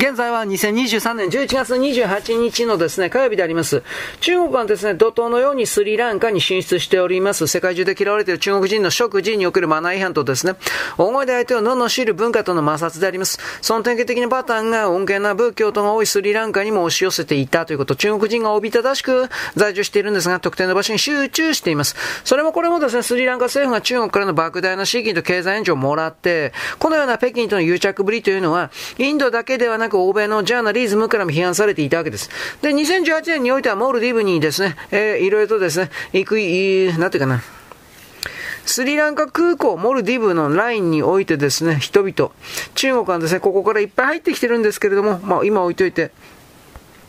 現在は2023年11月28日のですね、火曜日であります。中国はですね、怒涛のようにスリランカに進出しております。世界中で嫌われている中国人の食事におけるマナー違反とですね、大声で相手を罵る文化との摩擦であります。その典型的なパターンが穏健な仏教徒が多いスリランカにも押し寄せていたということ、中国人がおびただしく在住しているんですが、特定の場所に集中しています。それもこれもですね、スリランカ政府が中国からの莫大な資金と経済援助をもらって、このような北京との癒着ぶりというのは、インドだけではなく欧米のジャーナリズムからも批判されていたわけです。で、2018年においてはモルディブにですね、えー、いろいろとですね、行く、いなんていうかな、スリランカ空港、モルディブのラインにおいてですね、人々、中国はですね、ここからいっぱい入ってきてるんですけれども、まあ今置いといて、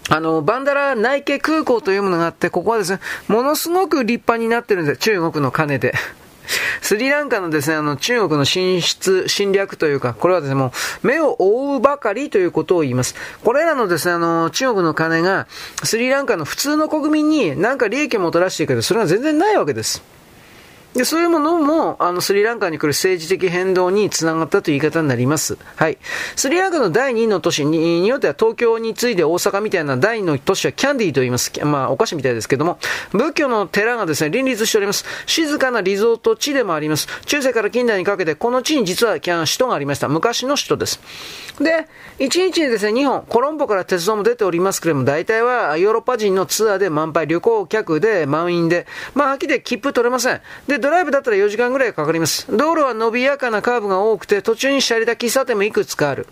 あの、バンダラ内家空港というものがあって、ここはですね、ものすごく立派になってるんです、中国の金で。スリランカのですね、あの、中国の進出、侵略というか、これはですね、もう、目を覆うばかりということを言います。これらのですね、あの、中国の金が、スリランカの普通の国民に何か利益をもたらしていくけど、それは全然ないわけです。で、そういうものも、あの、スリランカに来る政治的変動につながったという言い方になります。はい。スリランカの第2の都市に、によっては東京に次いで大阪みたいな第2の都市はキャンディーと言います。まあ、お菓子みたいですけども、仏教の寺がですね、林立しております。静かなリゾート地でもあります。中世から近代にかけて、この地に実は首都がありました。昔の首都です。で、1日にですね、2本、コロンボから鉄道も出ておりますけれども、大体はヨーロッパ人のツアーで満杯、旅行客で満員で、まあ、秋で切符取れません。で、ドライブだったら4時間ぐらいかかります。道路は伸びやかなカーブが多くて、途中にシャリダ喫茶店もいくつかある。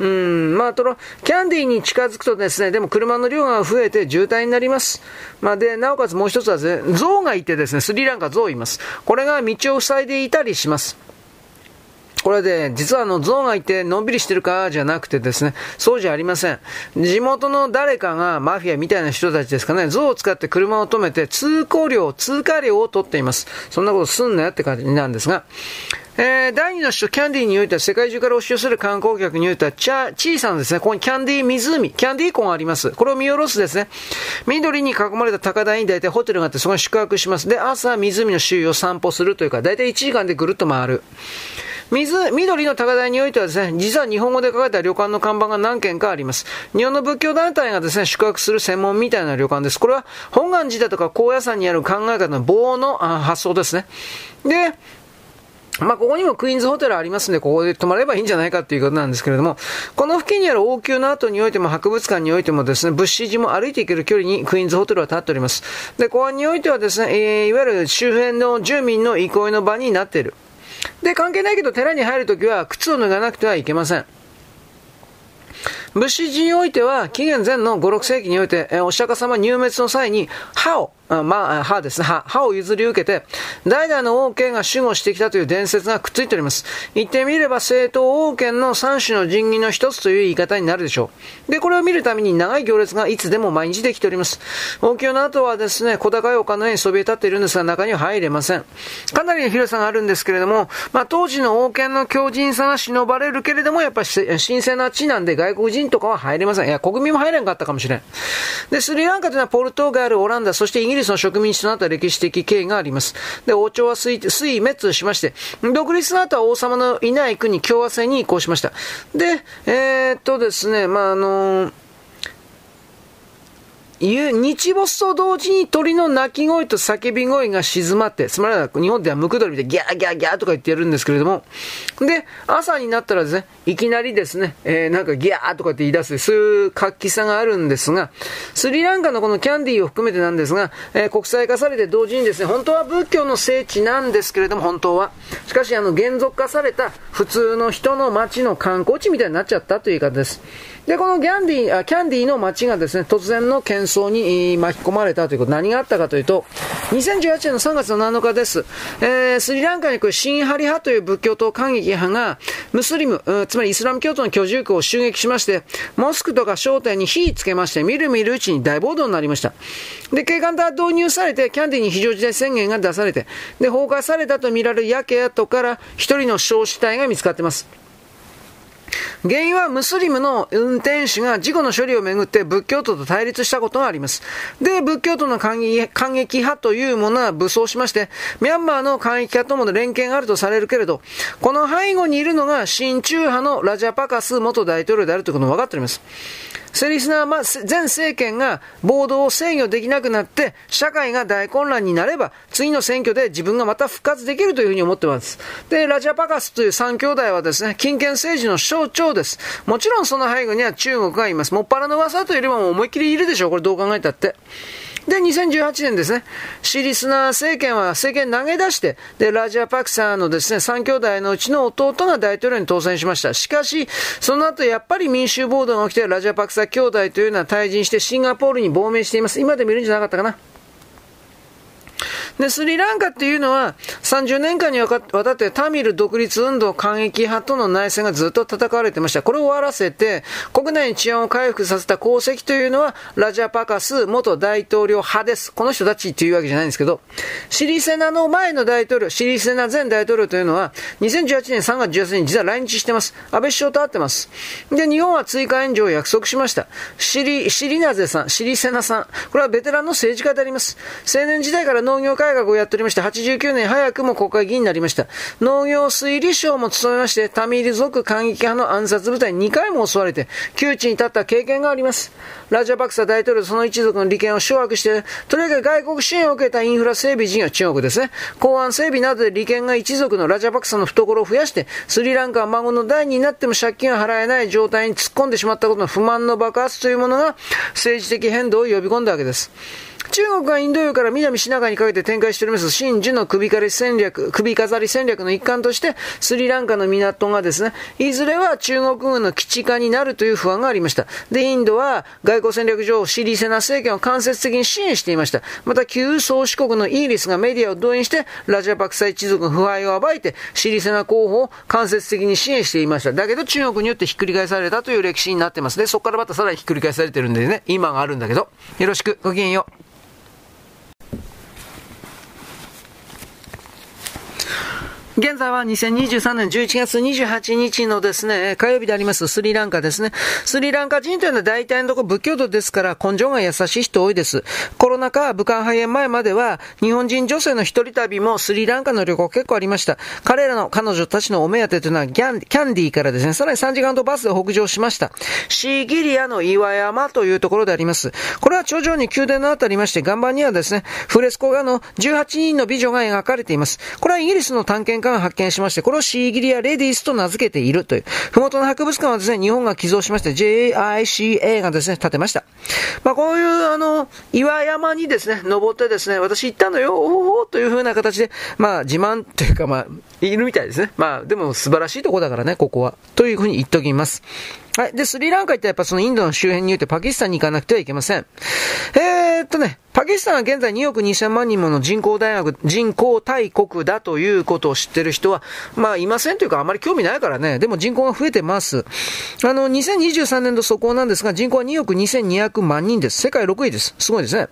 うん、まあ、とろ、キャンディーに近づくとですね、でも車の量が増えて渋滞になります。まあ、で、なおかつもう一つはですね、象がいてですね、スリランカ象います。これが道を塞いでいたりします。これで、実はあの、象がいてのんびりしてるかじゃなくてですね、そうじゃありません。地元の誰かがマフィアみたいな人たちですかね、象を使って車を止めて通行料、通過料を取っています。そんなことすんなよって感じなんですが、えー、第二の首都キャンディーにおいては世界中から押し寄せる観光客においては、小さなですね、ここにキャンディー湖、キャンディー湖があります。これを見下ろすですね、緑に囲まれた高台に大体ホテルがあってそこに宿泊します。で、朝湖の周囲を散歩するというか、大体1時間でぐるっと回る。水、緑の高台においてはですね、実は日本語で書かれた旅館の看板が何軒かあります。日本の仏教団体がですね、宿泊する専門みたいな旅館です。これは本願寺だとか高野山にある考え方の棒の発想ですね。で、まあ、ここにもクイーンズホテルありますんで、ここで泊まればいいんじゃないかっていうことなんですけれども、この付近にある王宮の後においても博物館においてもですね、物資寺も歩いていける距離にクイーンズホテルは立っております。で、公安においてはですね、えー、いわゆる周辺の住民の憩いの場になっている。で、関係ないけど寺に入るときは靴を脱がなくてはいけません。物資寺においては、紀元前の5、6世紀において、お釈迦様入滅の際に歯をまあ、歯ですね。歯。歯を譲り受けて、代々の王権が守護してきたという伝説がくっついております。言ってみれば、正統王権の三種の神器の一つという言い方になるでしょう。で、これを見るために長い行列がいつでも毎日できております。王宮の後はですね、小高い丘の上にそびえ立っているんですが、中には入れません。かなりの広さがあるんですけれども、まあ、当時の王権の強靭さが忍ばれるけれども、やっぱり神聖な地なんで外国人とかは入れません。いや、国民も入れんかったかもしれん。で、スリランカというのはポルトガル、オランダ、そしてイギリスリスの植民地となった歴史的経緯があります。で、王朝は水水滅しまして、独立の後は王様のいない国共和制に移行しました。で、えー、っとですね、まあ、あのー日没と同時に鳥の鳴き声と叫び声が静まって、つまり日本ではムクドリでギャーギャーギャーとか言ってやるんですけれども、で、朝になったらですね、いきなりですね、えー、なんかギャーとかって言い出す、そういう活気さがあるんですが、スリランカのこのキャンディーを含めてなんですが、えー、国際化されて同時にですね、本当は仏教の聖地なんですけれども、本当は。しかし、あの、現属化された普通の人の街の観光地みたいになっちゃったという言い方です。で、このギャンディーあキャンディーの街がですね、突然の喧騒に巻き込まれたということ、何があったかというと、2018年の3月の7日です。えー、スリランカに来るシンハリ派という仏教徒感激派が、ムスリム、つまりイスラム教徒の居住区を襲撃しまして、モスクとか商店に火つけまして、みるみるうちに大暴動になりました。で、警官隊導入されて、キャンディーに非常事態宣言が出されて、で、放火されたとみられる焼け跡から一人の焼死体が見つかっています。原因はムスリムの運転手が事故の処理をめぐって仏教徒と対立したことがあります。で、仏教徒の感激派というものは武装しまして、ミャンマーの感激派とも連携があるとされるけれど、この背後にいるのが親中派のラジャパカス元大統領であるということも分かっております。セリスナー前政権が暴動を制御できなくなって、社会が大混乱になれば、次の選挙で自分がまた復活できるというふうに思ってます。で、ラジャパカスという三兄弟はですね、金権政治の象徴です。もちろんその背後には中国がいます。もっぱらの噂というよりも思いっきりいるでしょう。これどう考えたって。で、2018年ですね、シリスナー政権は政権投げ出して、で、ラジアパクサーのですね、3兄弟のうちの弟が大統領に当選しました。しかし、その後やっぱり民衆暴動が起きて、ラジアパクサー兄弟というのは退陣してシンガポールに亡命しています。今で見るんじゃなかったかな。で、スリランカっていうのは、30年間にわたってタミル独立運動反撃派との内戦がずっと戦われてました。これを終わらせて、国内に治安を回復させた功績というのは、ラジャパカス元大統領派です。この人たちっていうわけじゃないんですけど、シリセナの前の大統領、シリセナ前大統領というのは、2018年3月18日に実は来日してます。安倍首相と会ってます。で、日本は追加援助を約束しました。シリ、シリナゼさん、シリセナさん、これはベテランの政治家であります。青年時代から農業改革をやっておりまして、89年早くも国会議員になりました。農業推理省も務めまして、タミール族過激派の暗殺部隊に2回も襲われて、窮地に立った経験があります。ラジャパクサ大統領その一族の利権を掌握して、とにかく外国支援を受けたインフラ整備事業、中国ですね。公安整備などで利権が一族のラジャパクサの懐を増やして、スリランカは孫の代になっても借金が払えない状態に突っ込んでしまったことの不満の爆発というものが政治的変動を呼び込んだわけです。中国がインド洋から南シナ海にかけて展開しております真珠の首飾り戦略、首飾り戦略の一環として、スリランカの港がですね、いずれは中国軍の基地化になるという不安がありました。で、インドは外交戦略上、シリセナ政権を間接的に支援していました。また、旧宗主国のイギリスがメディアを動員して、ラジャパクサイ一族の腐敗を暴いて、シリセナ候補を間接的に支援していました。だけど、中国によってひっくり返されたという歴史になってますね。そこからまたさらにひっくり返されてるんでね、今があるんだけど。よろしく、ごきげんよう。現在は2023年11月28日のですね、火曜日でありますスリランカですね。スリランカ人というのは大体のところ仏教徒ですから根性が優しい人多いです。コロナ禍、武漢肺炎前までは日本人女性の一人旅もスリランカの旅行結構ありました。彼らの彼女たちのお目当てというのはギャンキャンディーからですね、さらに3時間とバスで北上しました。シーギリアの岩山というところであります。これは頂上に宮殿のあたりまして、岩盤にはですね、フレスコ画の18人の美女が描かれています。これはイギリスの探検家が発見しまして、これをシーギリア・レディスと名付けているという。ふもとの博物館はですね、日本が寄贈しまして、JICA がですね、建てました。まあ、こういう、あの、岩山にですね、登ってですね、私行ったのよ、おおという風な形で、まあ、自慢というか、まあ、いるみたいですね。まあ、でも素晴らしいとこだからね、ここは。というふうに言っておきます。はい。で、スリランカ行ったらやっぱそのインドの周辺に言うてパキスタンに行かなくてはいけません。えー、っとね、パキスタンは現在2億2000万人もの人口大学、人口大国だということを知ってる人は、まあいませんというかあまり興味ないからね。でも人口が増えてます。あの、2023年度速報なんですが、人口は2億2200万人です。世界6位です。すごいですね。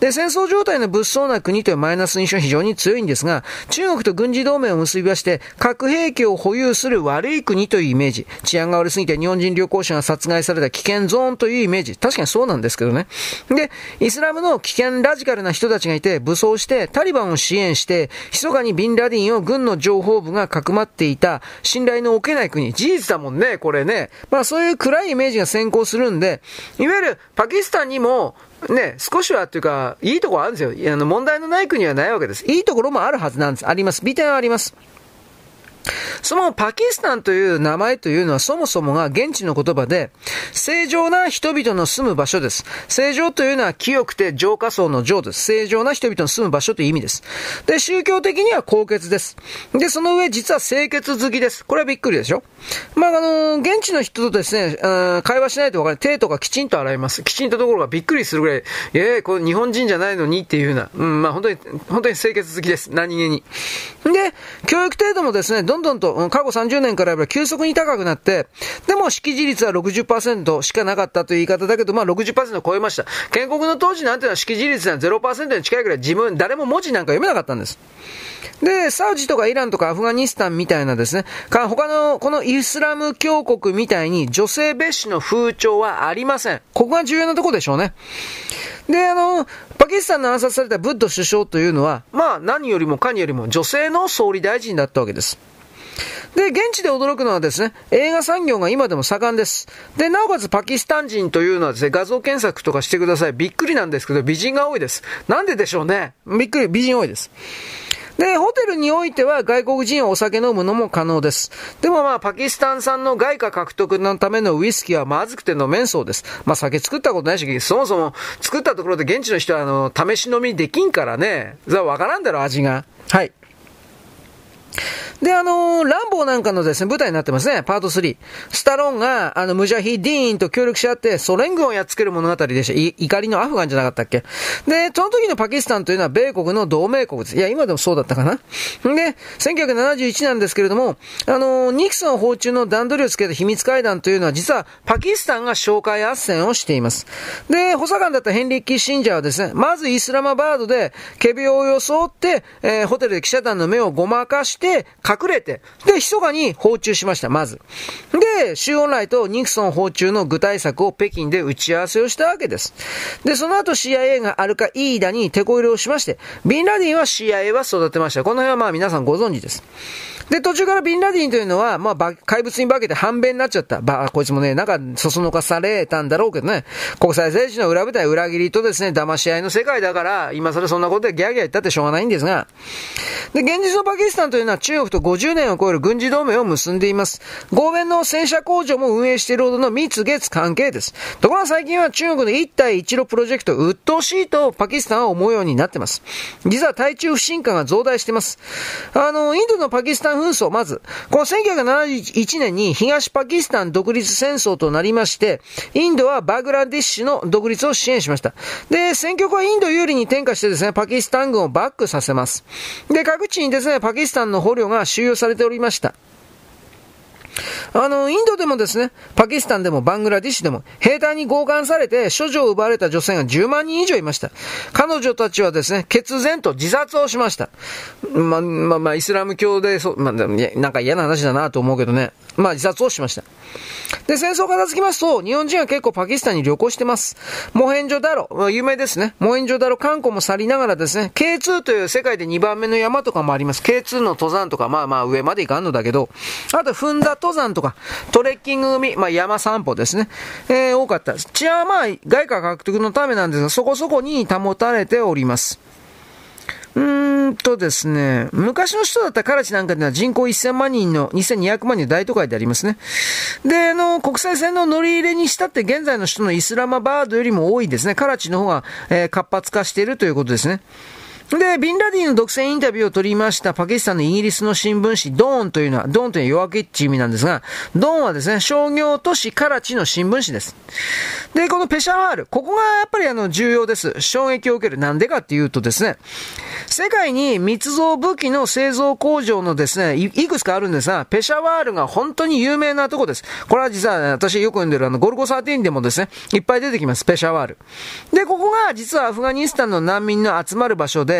で、戦争状態の物騒な国というマイナス印象は非常に強いんですが、中国と軍事同盟を結びまして、核兵器を保有する悪い国というイメージ。治安が悪すぎて日本人旅行者が殺害された危険ゾーンというイメージ。確かにそうなんですけどね。で、イスラムの危険険ラジカルな人たちがいて、武装して、タリバンを支援して、密かにビンラディンを軍の情報部がかくまっていた、信頼の置けない国。事実だもんね、これね。まあそういう暗いイメージが先行するんで、いわゆるパキスタンにも、ね、少しはというか、いいところあるんですよ。あの、問題のない国はないわけです。いいところもあるはずなんです。あります。美点はあります。そのパキスタンという名前というのはそもそもが現地の言葉で、正常な人々の住む場所です。正常というのは清くて浄化層の浄です。正常な人々の住む場所という意味です。で、宗教的には高潔です。で、その上実は清潔好きです。これはびっくりでしょ？まあ、あの現地の人とですね、会話しないとわかる。手とかきちんと洗います。きちんとところがびっくりするぐらい、ええ、これ日本人じゃないのにっていうふうな、うん、まあ本当に、本当に清潔好きです。何気に。で、教育程度もですね、どんどんと、過去30年から急速に高くなって、でも識字率は60%しかなかったという言い方だけど、まあ60%を超えました。建国の当時なんていうのは識字率は0%に近いぐらい自分、誰も文字なんか読めなかったんです。で、サウジとかイランとかアフガニスタンみたいなですね、か他のこのイスラム教国みたいに女性蔑視の風潮はありません。ここが重要なところでしょうね。で、あの、パキスタンの暗殺されたブッド首相というのは、まあ何よりもかによりも女性の総理大臣だったわけです。で、現地で驚くのはですね、映画産業が今でも盛んです。で、なおかつパキスタン人というのはですね、画像検索とかしてください。びっくりなんですけど、美人が多いです。なんででしょうね。びっくり、美人多いです。で、ホテルにおいては外国人はお酒飲むのも可能です。でもまあ、パキスタン産の外貨獲得のためのウイスキーはまずくて飲めんそうです。まあ、酒作ったことないし、そもそも作ったところで現地の人はあの、試し飲みできんからね、それはわからんだろ、味が。はい。で、あのー、ランボーなんかのですね、舞台になってますね、パート3。スタローンが、あの、ムジャヒディーンと協力し合って、ソ連軍をやっつける物語でした。怒りのアフガンじゃなかったっけ？で、その時のパキスタンというのは米国の同盟国です。いや、今でもそうだったかな？で、1971なんですけれども、あのー、ニクソン訪中の段取りをつけた秘密会談というのは、実はパキスタンが紹介斡旋をしています。で、補佐官だったヘンリッキー・シンジャーはですね、まずイスラマバードで、ケビを装って、えー、ホテルで記者団の目をごまかして、隠れて、で、密かに訪中しました、まず。で、周恩来とニクソン訪中の具体策を北京で打ち合わせをしたわけです。で、その後 CIA がアルカイーダに手こ入れをしまして、ビンラディンは CIA は育てました。この辺はまあ皆さんご存知です。で、途中からビンラディンというのは、まあ、怪物に化けて反米になっちゃった。ば、こいつもね、なんか、そそのかされたんだろうけどね。国際政治の裏舞台、裏切りとですね、騙し合いの世界だから、今更そんなことでギャーギャー言ったってしょうがないんですが、で、現実のパキスタンというのは中国と50年を超える軍事同盟を結んでいます。合弁の戦車工場も運営しているほどの蜜月関係です。ところが最近は中国の一帯一路プロジェクト、鬱陶しいとパキスタンは思うようになってます。実は対中不信感が増大しています。あの、インドのパキスタン紛争、まず、この1971年に東パキスタン独立戦争となりまして、インドはバグラディッシュの独立を支援しました。で、戦局はインド有利に転化してですね、パキスタン軍をバックさせます。で、各地にですね、パキスタンの捕虜が収容されておりました。あの、インドでもですね、パキスタンでもバングラディッシュでも、兵隊に強姦されて、処女を奪われた女性が10万人以上いました。彼女たちはですね、決然と自殺をしました。ま、ま、まあ、イスラム教で、そ、ま、なんか嫌な話だなと思うけどね。まあ、自殺をしました。で、戦争片付きますと、日本人は結構パキスタンに旅行してます。モヘンジョダロ、有名ですね。モヘンジョダロ観光も去りながらですね、K2 という世界で2番目の山とかもあります。K2 の登山とか、まあまあ上まで行かんのだけど、あと踏んだ登山とか、トレッキング組、まあ山散歩ですね。えー、多かったです。治安はまあ外貨獲得のためなんですが、そこそこに保たれております。うーんとですね、昔の人だったカラチなんかでは人口1000万人の2200万人の大都会でありますね。で、あの、国際線の乗り入れにしたって現在の人のイスラマバードよりも多いですね。カラチの方が、えー、活発化しているということですね。で、ビンラディの独占インタビューを取りましたパキスタンのイギリスの新聞紙、ドーンというのは、ドーンというのは夜明けっていう意味なんですが、ドーンはですね、商業都市カラチの新聞紙です。で、このペシャワール、ここがやっぱりあの、重要です。衝撃を受ける。なんでかっていうとですね、世界に密造武器の製造工場のですね、いくつかあるんですが、ペシャワールが本当に有名なとこです。これは実は私よく読んでるあの、ゴルゴ13でもですね、いっぱい出てきます、ペシャワール。で、ここが実はアフガニスタンの難民の集まる場所で、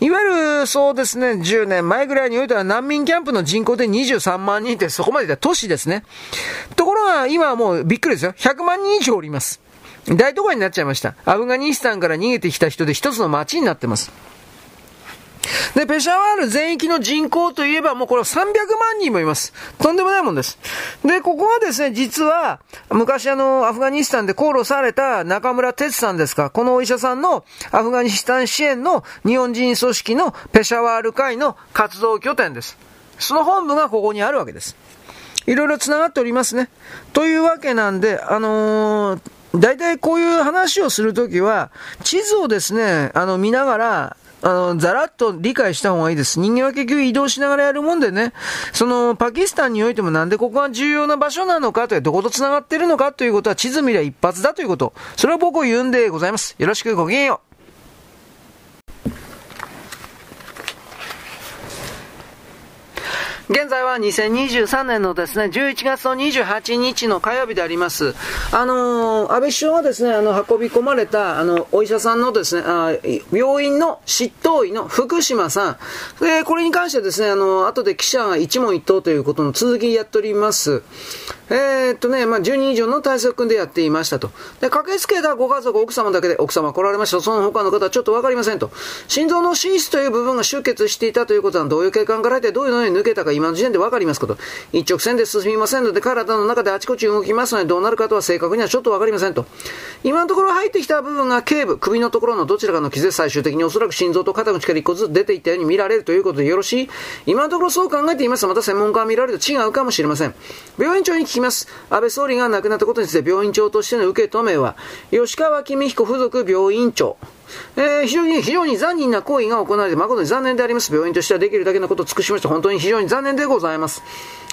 いわゆるそうですね、10年前ぐらいにおいては難民キャンプの人口で23万人ってそこまでで都市ですね。ところが今はもうびっくりですよ。100万人以上おります。大都会になっちゃいました。アフガニスタンから逃げてきた人で一つの街になってます。で、ペシャワール全域の人口といえばもうこれは300万人もいます。とんでもないもんです。で、ここはですね、実は、昔あの、アフガニスタンで功労された中村哲さんですか、このお医者さんのアフガニスタン支援の日本人組織のペシャワール会の活動拠点です。その本部がここにあるわけです。いろいろ繋がっておりますね。というわけなんで、あのー大体こういう話をするときは、地図をですね、あの、見ながら、あの、ざらっと理解した方がいいです。人間は結局移動しながらやるもんでね、その、パキスタンにおいてもなんでここが重要な場所なのかという、どこと繋がってるのかということは地図見りゃ一発だということ。それは僕を言うんでございます。よろしくごきげんよう。現在は2023年のですね、11月の28日の火曜日であります。あのー、安倍首相がですね、あの、運び込まれた、あの、お医者さんのですね、あ病院の執刀医の福島さん。で、これに関してですね、あの、後で記者が一問一答ということの続きやっております。えー、っとね、まあ、10人以上の体制を組んでやっていましたと。で、駆けつけたご家族、奥様だけで、奥様来られました。その他の方はちょっとわかりませんと。心臓の心室という部分が出血していたということは、どういう経過から入ってどういうのに抜けたか今の時点でわかりますこと。一直線で進みませんので、体の中であちこち動きますので、どうなるかとは正確にはちょっとわかりませんと。今のところ入ってきた部分が頸部、首のところのどちらかの傷で最終的におそらく心臓と肩の力一個ずつ出ていったように見られるということでよろしい今のところそう考えています。また専門家が見られると違うかもしれません。病院長に聞きます。安倍総理が亡くなったことについて病院長としての受け止めは、吉川公彦附属病院長。えー、非常に、非常に残忍な行為が行われて誠に残念であります。病院としてはできるだけのことを尽くしました。本当に非常に残念でございます。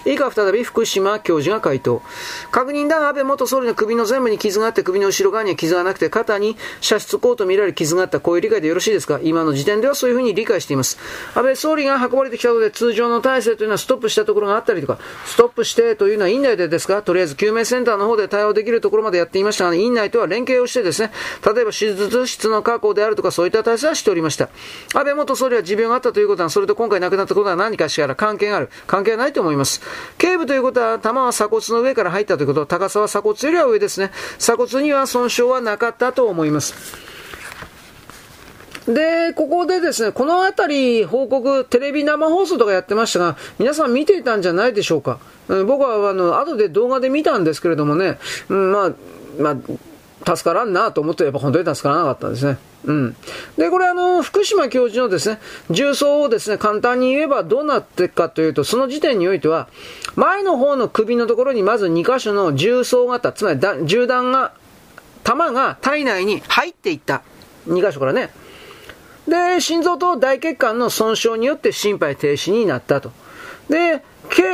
以下再び福島教授が回答。確認だが安倍元総理の首の全部に傷があって首の後ろ側には傷がなくて肩に射出口と見られる傷があった。こういう理解でよろしいですか？今の時点ではそういうふうに理解しています。安倍総理が運ばれてきたので通常の体制というのはストップしたところがあったりとか、ストップしてというのは院内でですか？とりあえず救命センターの方で対応できるところまでやっていましたが、院内とは連携をしてですね、例えば手術室の確であるとかそういった体制はしておりました。安倍元総理は持病があったということは、それと今回亡くなったことは何かしら関係がある。関係はないと思います。警部ということは、弾は鎖骨の上から入ったということ、高さは鎖骨よりは上ですね。鎖骨には損傷はなかったと思います。で、ここでですね、このあたり報告、テレビ生放送とかやってましたが、皆さん見ていたんじゃないでしょうか。僕は、あの、後で動画で見たんですけれどもね、うん、まあ、まあ、助からんなと思って、やっぱ本当に助からなかったんですね。うん。で、これあの、福島教授のですね、重曹をですね、簡単に言えばどうなっていくかというと、その時点においては、前の方の首のところにまず2箇所の重曹型、つまり銃弾が、弾が体内に入っていった。2箇所からね。で、心臓と大血管の損傷によって心肺停止になったと。で、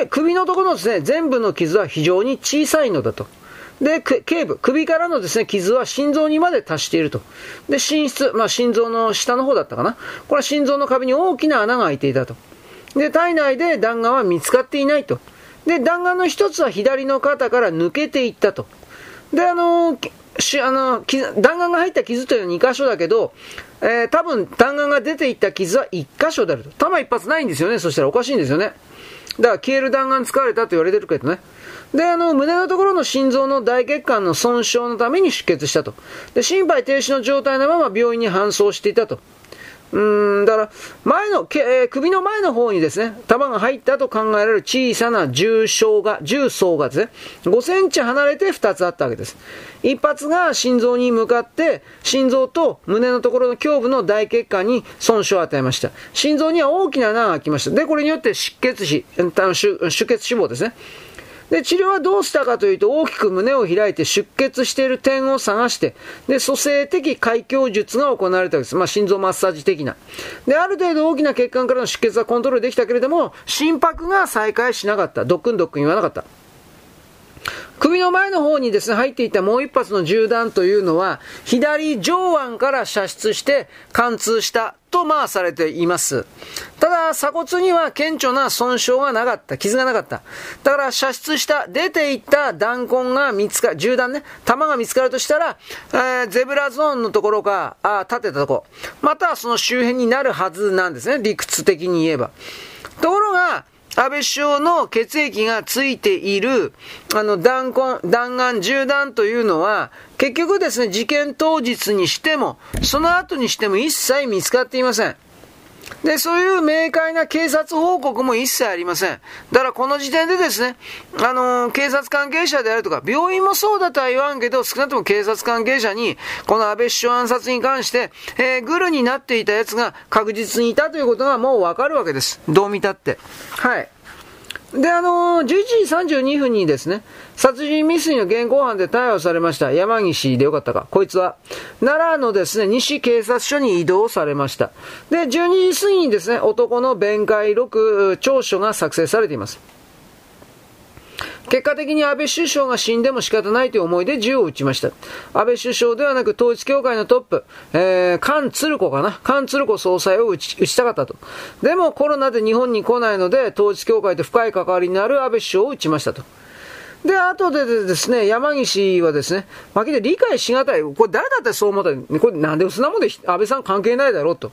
首のところのですね、全部の傷は非常に小さいのだと。で、頸部、首からのですね、傷は心臓にまで達していると。で、心室、まあ心臓の下の方だったかな。これは心臓の壁に大きな穴が開いていたと。で、体内で弾丸は見つかっていないと。で、弾丸の一つは左の肩から抜けていったと。で、あのしあの弾丸が入った傷というのは2箇所だけど、えー、多分弾丸が出ていった傷は1箇所であると。弾一発ないんですよね。そしたらおかしいんですよね。だから消える弾丸使われたと言われてるけどね。で、あの、胸のところの心臓の大血管の損傷のために出血したと。で、心肺停止の状態のまま病院に搬送していたと。うん、だから、前の、えー、首の前の方にですね、弾が入ったと考えられる小さな重傷が、重層がですね、5センチ離れて2つあったわけです。一発が心臓に向かって、心臓と胸のところの胸部の大血管に損傷を与えました。心臓には大きな穴が開きました。で、これによって出血死、出血死亡ですね。で、治療はどうしたかというと、大きく胸を開いて出血している点を探して、で、蘇生的開胸術が行われたわけです。まあ、心臓マッサージ的な。で、ある程度大きな血管からの出血はコントロールできたけれども、心拍が再開しなかった。ドックンドックン言わなかった。首の前の方にですね、入っていたもう一発の銃弾というのは、左上腕から射出して貫通したとまあされています。ただ、鎖骨には顕著な損傷がなかった。傷がなかった。だから射出した、出ていった弾痕が見つか、銃弾ね、弾が見つかるとしたら、えー、ゼブラゾーンのところか、あ立てたとこ、またはその周辺になるはずなんですね。理屈的に言えば。ところが、安倍首相の血液がついている、あの、弾痕、弾丸、銃弾というのは、結局ですね、事件当日にしても、その後にしても一切見つかっていません。で、そういう明快な警察報告も一切ありません。だからこの時点でですね、あのー、警察関係者であるとか、病院もそうだとは言わんけど、少なくとも警察関係者に、この安倍首相暗殺に関して、えー、グルになっていたやつが確実にいたということがもうわかるわけです。どう見たって。はい。で、あのー、11時32分にですね、殺人未遂の現行犯で逮捕されました山岸でよかったか。こいつは、奈良のですね、西警察署に移動されました。で、12時過ぎにですね、男の弁解録、調書が作成されています。結果的に安倍首相が死んでも仕方ないという思いで銃を撃ちました。安倍首相ではなく統一協会のトップ、えー、菅鶴子かな？菅鶴子総裁を撃ち撃ちたかったと。でもコロナで日本に来ないので、統一協会と深い関わりになる安倍首相を撃ちましたと。で、後でですね、山岸はですね、負けで理解しがたい。これ誰だってそう思ったこれなんでそんなもんで安倍さん関係ないだろうと。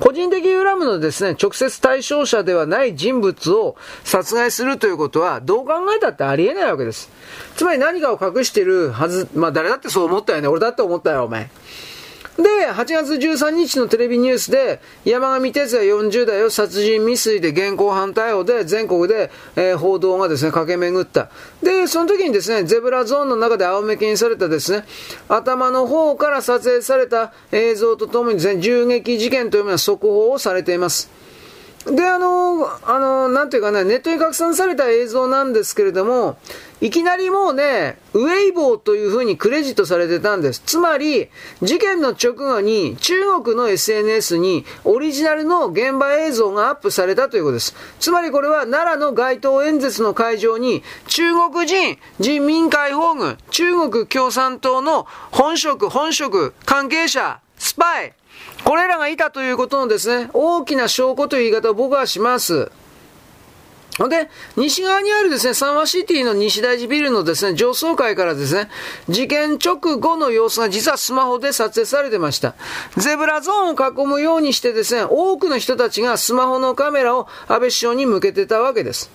個人的恨むのですね、直接対象者ではない人物を殺害するということは、どう考えたってありえないわけです。つまり何かを隠してるはず、まあ誰だってそう思ったよね。俺だって思ったよ、お前。で、8月13日のテレビニュースで、山上哲也40代を殺人未遂で現行犯逮捕で全国で、えー、報道がですね、駆け巡った。で、その時にですね、ゼブラゾーンの中で仰向けにされたですね、頭の方から撮影された映像とともにですね、銃撃事件というような速報をされています。で、あの、あの、なんていうかね、ネットに拡散された映像なんですけれども、いきなりもうね、ウェイボーという風にクレジットされてたんです。つまり、事件の直後に中国の SNS にオリジナルの現場映像がアップされたということです。つまりこれは奈良の街頭演説の会場に中国人人民解放軍、中国共産党の本職、本職、関係者、スパイ、これらがいたということのですね、大きな証拠という言い方を僕はします。で、西側にあるですね、サンワシティの西大寺ビルのですね、上層階からですね、事件直後の様子が実はスマホで撮影されてました。ゼブラゾーンを囲むようにしてですね、多くの人たちがスマホのカメラを安倍首相に向けてたわけです。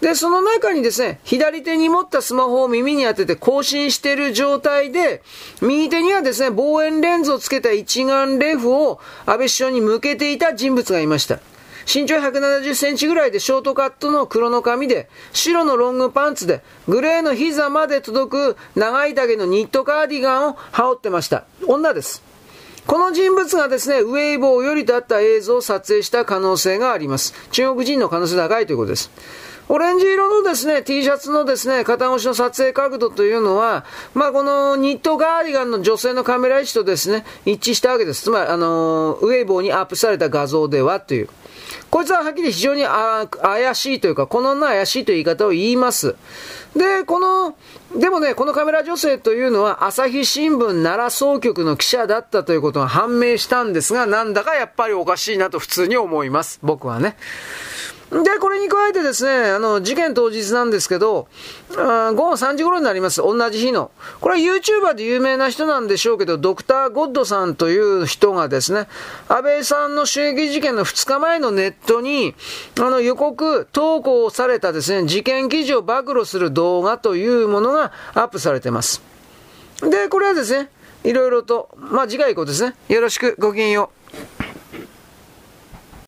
で、その中にですね、左手に持ったスマホを耳に当てて更新している状態で、右手にはですね、望遠レンズをつけた一眼レフを安倍首相に向けていた人物がいました。身長170センチぐらいでショートカットの黒の髪で、白のロングパンツで、グレーの膝まで届く長い丈のニットカーディガンを羽織ってました。女です。この人物がですね、ウェイボーよりとあった映像を撮影した可能性があります。中国人の可能性高いということです。オレンジ色のですね、T シャツのですね、肩越しの撮影角度というのは、まあ、このニットガーディガンの女性のカメラ位置とですね、一致したわけです。つまり、あの、ウェイボーにアップされた画像ではという。こいつははっきり非常に怪しいというか、この女怪しいという言い方を言います。で、この、でもね、このカメラ女性というのは、朝日新聞奈良総局の記者だったということが判明したんですが、なんだかやっぱりおかしいなと普通に思います。僕はね。で、これに加えてですね、あの、事件当日なんですけど、午後3時頃になります。同じ日の。これは YouTuber で有名な人なんでしょうけど、ドクター・ゴッドさんという人がですね、安倍さんの襲撃事件の2日前のネットに、あの、予告、投稿されたですね、事件記事を暴露する動画というものがアップされてます。で、これはですね、いろいろと、まあ、次回以降ですね、よろしくごきげんよう。